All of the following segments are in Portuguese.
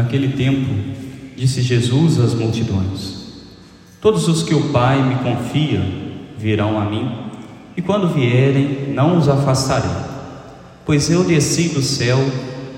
Naquele tempo, disse Jesus às multidões: Todos os que o Pai me confia virão a mim, e quando vierem, não os afastarei. Pois eu desci do céu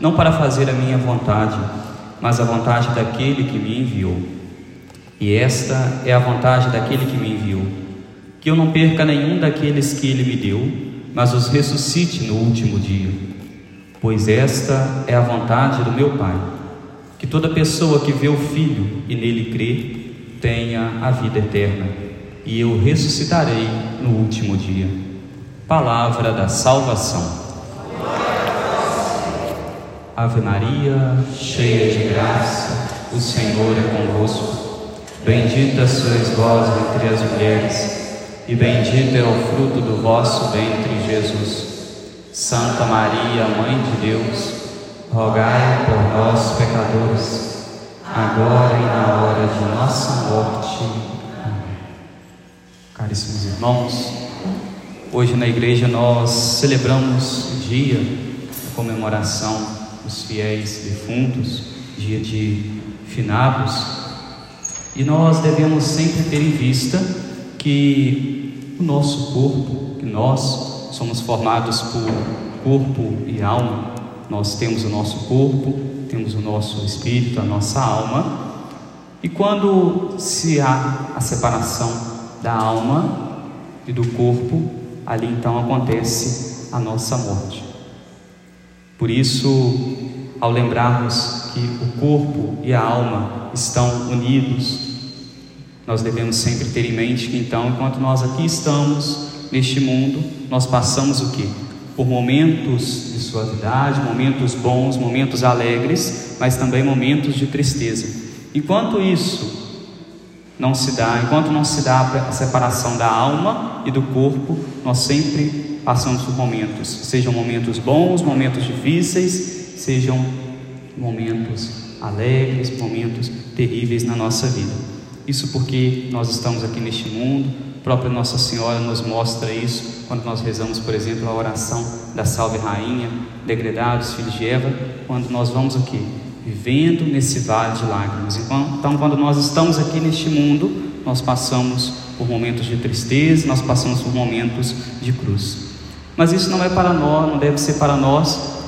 não para fazer a minha vontade, mas a vontade daquele que me enviou. E esta é a vontade daquele que me enviou: que eu não perca nenhum daqueles que ele me deu, mas os ressuscite no último dia. Pois esta é a vontade do meu Pai que toda pessoa que vê o Filho e nele crê tenha a vida eterna, e eu ressuscitarei no último dia. Palavra da salvação. Ave Maria, cheia de graça, o Senhor é convosco. Bendita sois vós entre as mulheres, e bendito é o fruto do vosso ventre, Jesus. Santa Maria, Mãe de Deus, rogai por nós, pecadores, agora e na hora de nossa morte. Amém. Caríssimos irmãos, hoje na igreja nós celebramos o dia da comemoração dos fiéis defuntos, dia de finados, e nós devemos sempre ter em vista que o nosso corpo, que nós somos formados por corpo e alma, nós temos o nosso corpo, temos o nosso espírito, a nossa alma. E quando se há a separação da alma e do corpo, ali então acontece a nossa morte. Por isso, ao lembrarmos que o corpo e a alma estão unidos, nós devemos sempre ter em mente que então, enquanto nós aqui estamos neste mundo, nós passamos o que? Por momentos de suavidade, momentos bons, momentos alegres, mas também momentos de tristeza. Enquanto isso não se dá, enquanto não se dá a separação da alma e do corpo, nós sempre passamos por momentos, sejam momentos bons, momentos difíceis, sejam momentos alegres, momentos terríveis na nossa vida. Isso porque nós estamos aqui neste mundo, a própria Nossa Senhora nos mostra isso quando nós rezamos, por exemplo, a oração da Salve Rainha, degredados, filhos de Eva, quando nós vamos o quê? Vivendo nesse vale de lágrimas. Então, quando nós estamos aqui neste mundo, nós passamos por momentos de tristeza, nós passamos por momentos de cruz. Mas isso não é para nós, não deve ser para nós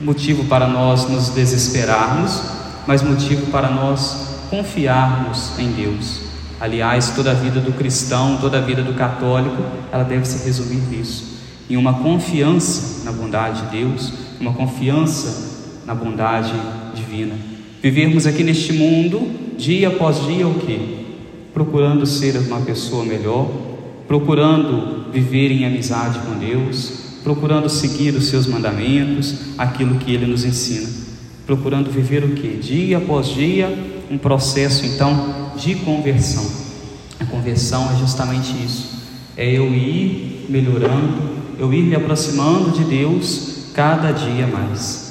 motivo para nós nos desesperarmos, mas motivo para nós confiarmos em Deus Aliás, toda a vida do cristão, toda a vida do católico, ela deve se resumir nisso, em uma confiança na bondade de Deus, uma confiança na bondade divina. Vivermos aqui neste mundo, dia após dia, o que? Procurando ser uma pessoa melhor, procurando viver em amizade com Deus, procurando seguir os seus mandamentos, aquilo que Ele nos ensina, procurando viver o que? Dia após dia, um processo então de conversão. A conversão é justamente isso: é eu ir melhorando, eu ir me aproximando de Deus cada dia mais.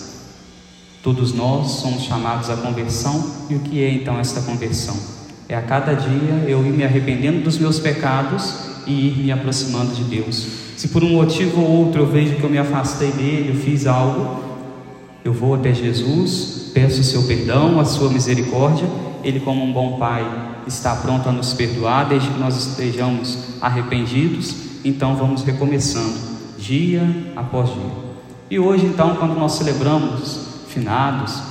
Todos nós somos chamados à conversão, e o que é então esta conversão? É a cada dia eu ir me arrependendo dos meus pecados e ir me aproximando de Deus. Se por um motivo ou outro eu vejo que eu me afastei dele, eu fiz algo, eu vou até Jesus, peço o seu perdão, a sua misericórdia ele, como um bom pai, está pronto a nos perdoar desde que nós estejamos arrependidos. Então, vamos recomeçando, dia após dia. E hoje, então, quando nós celebramos finados,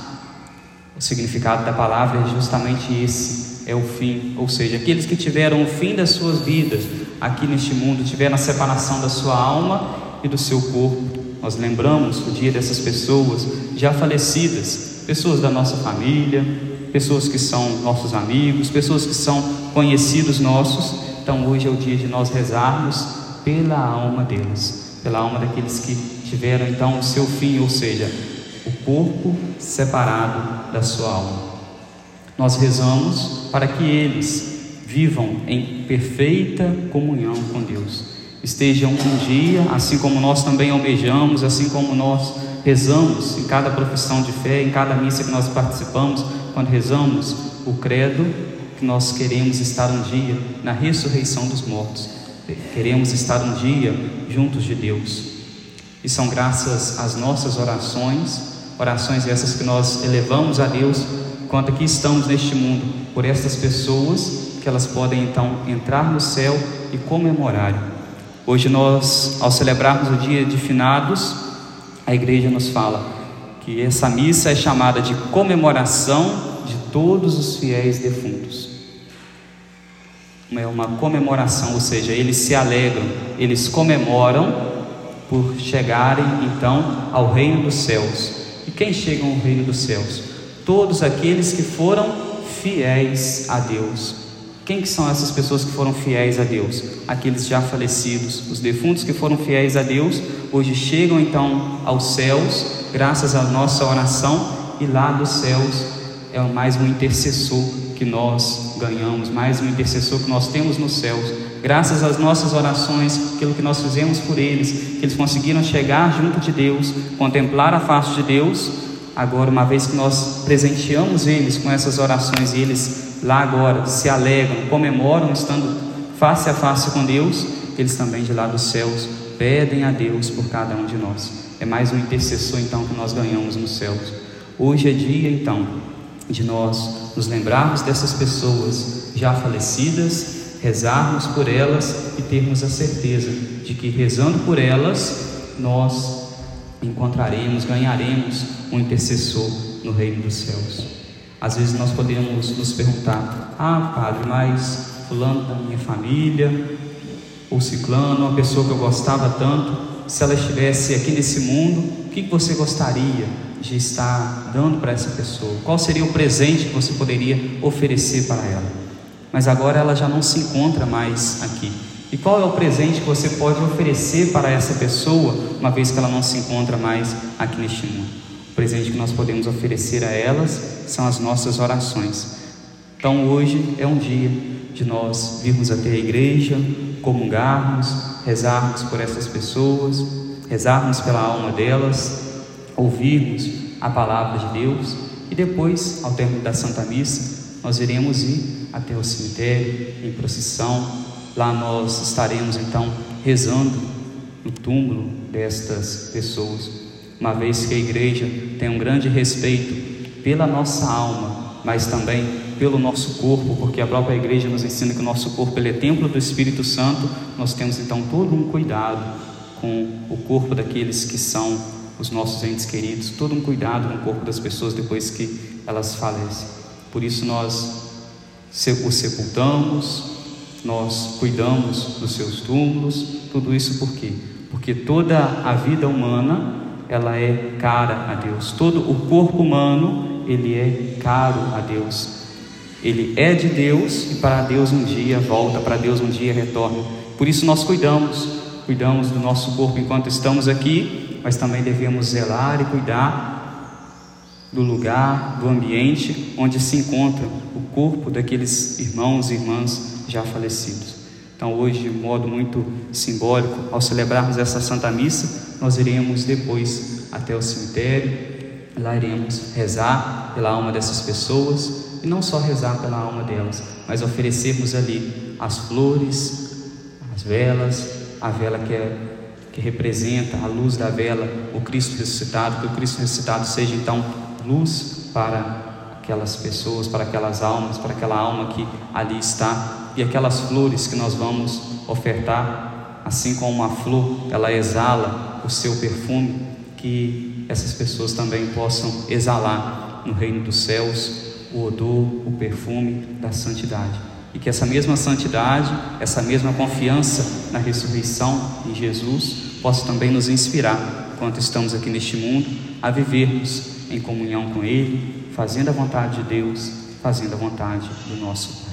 o significado da palavra é justamente esse: é o fim. Ou seja, aqueles que tiveram o fim das suas vidas aqui neste mundo, tiveram a separação da sua alma e do seu corpo. Nós lembramos o dia dessas pessoas já falecidas, pessoas da nossa família, pessoas que são nossos amigos, pessoas que são conhecidos nossos. Então hoje é o dia de nós rezarmos pela alma deles, pela alma daqueles que tiveram então o seu fim, ou seja, o corpo separado da sua alma. Nós rezamos para que eles vivam em perfeita comunhão com Deus. Estejam um dia, assim como nós também almejamos, assim como nós rezamos em cada profissão de fé, em cada missa que nós participamos, quando rezamos o credo, que nós queremos estar um dia na ressurreição dos mortos. Queremos estar um dia juntos de Deus. E são graças às nossas orações, orações essas que nós elevamos a Deus, enquanto aqui estamos neste mundo, por estas pessoas, que elas podem então entrar no céu e comemorar. Hoje nós, ao celebrarmos o dia de finados, a igreja nos fala que essa missa é chamada de comemoração de todos os fiéis defuntos. É uma comemoração, ou seja, eles se alegram, eles comemoram por chegarem então ao reino dos céus. E quem chega ao reino dos céus? Todos aqueles que foram fiéis a Deus. Quem que são essas pessoas que foram fiéis a Deus? Aqueles já falecidos, os defuntos que foram fiéis a Deus, hoje chegam então aos céus, graças à nossa oração, e lá dos céus é mais um intercessor que nós ganhamos, mais um intercessor que nós temos nos céus. Graças às nossas orações, aquilo que nós fizemos por eles, que eles conseguiram chegar junto de Deus, contemplar a face de Deus. Agora, uma vez que nós presenteamos eles com essas orações e eles lá agora se alegram, comemoram estando face a face com Deus, eles também de lá dos céus pedem a Deus por cada um de nós. É mais um intercessor então que nós ganhamos nos céus. Hoje é dia então de nós nos lembrarmos dessas pessoas já falecidas, rezarmos por elas e termos a certeza de que rezando por elas nós encontraremos, ganharemos um intercessor no reino dos céus. Às vezes nós podemos nos perguntar: ah, padre, mas fulano da minha família, ou ciclano, uma pessoa que eu gostava tanto, se ela estivesse aqui nesse mundo, o que você gostaria de estar dando para essa pessoa? Qual seria o presente que você poderia oferecer para ela? Mas agora ela já não se encontra mais aqui. E qual é o presente que você pode oferecer para essa pessoa, uma vez que ela não se encontra mais aqui neste mundo? O presente que nós podemos oferecer a elas são as nossas orações. Então hoje é um dia de nós virmos até a igreja, comungarmos, rezarmos por essas pessoas, rezarmos pela alma delas, ouvirmos a palavra de Deus e depois, ao término da Santa Missa, nós iremos ir até o cemitério em procissão. Lá nós estaremos então rezando no túmulo destas pessoas uma vez que a igreja tem um grande respeito pela nossa alma, mas também pelo nosso corpo, porque a própria igreja nos ensina que o nosso corpo ele é templo do Espírito Santo, nós temos então todo um cuidado com o corpo daqueles que são os nossos entes queridos, todo um cuidado com o corpo das pessoas depois que elas falecem. Por isso nós os sepultamos, nós cuidamos dos seus túmulos, tudo isso por quê? Porque toda a vida humana ela é cara a Deus. Todo o corpo humano, ele é caro a Deus. Ele é de Deus e para Deus um dia volta, para Deus um dia retorna. Por isso nós cuidamos, cuidamos do nosso corpo enquanto estamos aqui, mas também devemos zelar e cuidar do lugar, do ambiente onde se encontra o corpo daqueles irmãos e irmãs já falecidos. Então, hoje, de modo muito simbólico, ao celebrarmos essa Santa Missa, nós iremos depois até o cemitério, lá iremos rezar pela alma dessas pessoas e não só rezar pela alma delas, mas oferecermos ali as flores, as velas, a vela que, é, que representa a luz da vela, o Cristo ressuscitado, que o Cristo ressuscitado seja então luz para aquelas pessoas, para aquelas almas, para aquela alma que ali está e aquelas flores que nós vamos ofertar, assim como uma flor, ela exala o seu perfume, que essas pessoas também possam exalar no reino dos céus o odor, o perfume da santidade. E que essa mesma santidade, essa mesma confiança na ressurreição em Jesus, possa também nos inspirar, enquanto estamos aqui neste mundo, a vivermos em comunhão com Ele, fazendo a vontade de Deus, fazendo a vontade do nosso Pai.